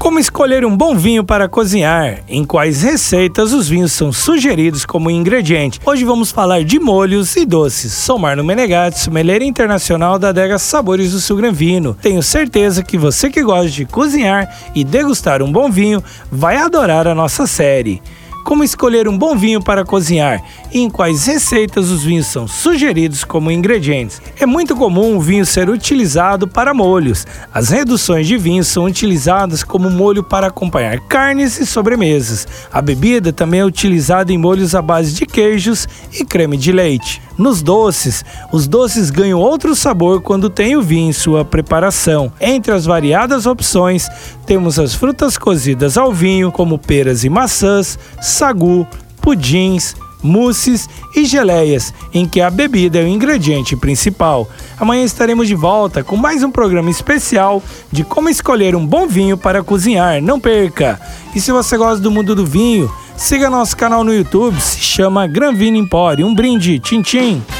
Como escolher um bom vinho para cozinhar? Em quais receitas os vinhos são sugeridos como ingrediente? Hoje vamos falar de molhos e doces. Sou Marno Menegatti, sommelier internacional da adega Sabores do Sul Gran Vino. Tenho certeza que você que gosta de cozinhar e degustar um bom vinho vai adorar a nossa série como escolher um bom vinho para cozinhar e em quais receitas os vinhos são sugeridos como ingredientes. É muito comum o vinho ser utilizado para molhos. As reduções de vinho são utilizadas como molho para acompanhar carnes e sobremesas. A bebida também é utilizada em molhos à base de queijos e creme de leite. Nos doces, os doces ganham outro sabor quando tem o vinho em sua preparação. Entre as variadas opções, temos as frutas cozidas ao vinho, como peras e maçãs, sagu, pudins, mousses e geleias, em que a bebida é o ingrediente principal. Amanhã estaremos de volta com mais um programa especial de como escolher um bom vinho para cozinhar. Não perca! E se você gosta do mundo do vinho, siga nosso canal no YouTube, se chama Gran Vino Empório. Um brinde, tchim tchim!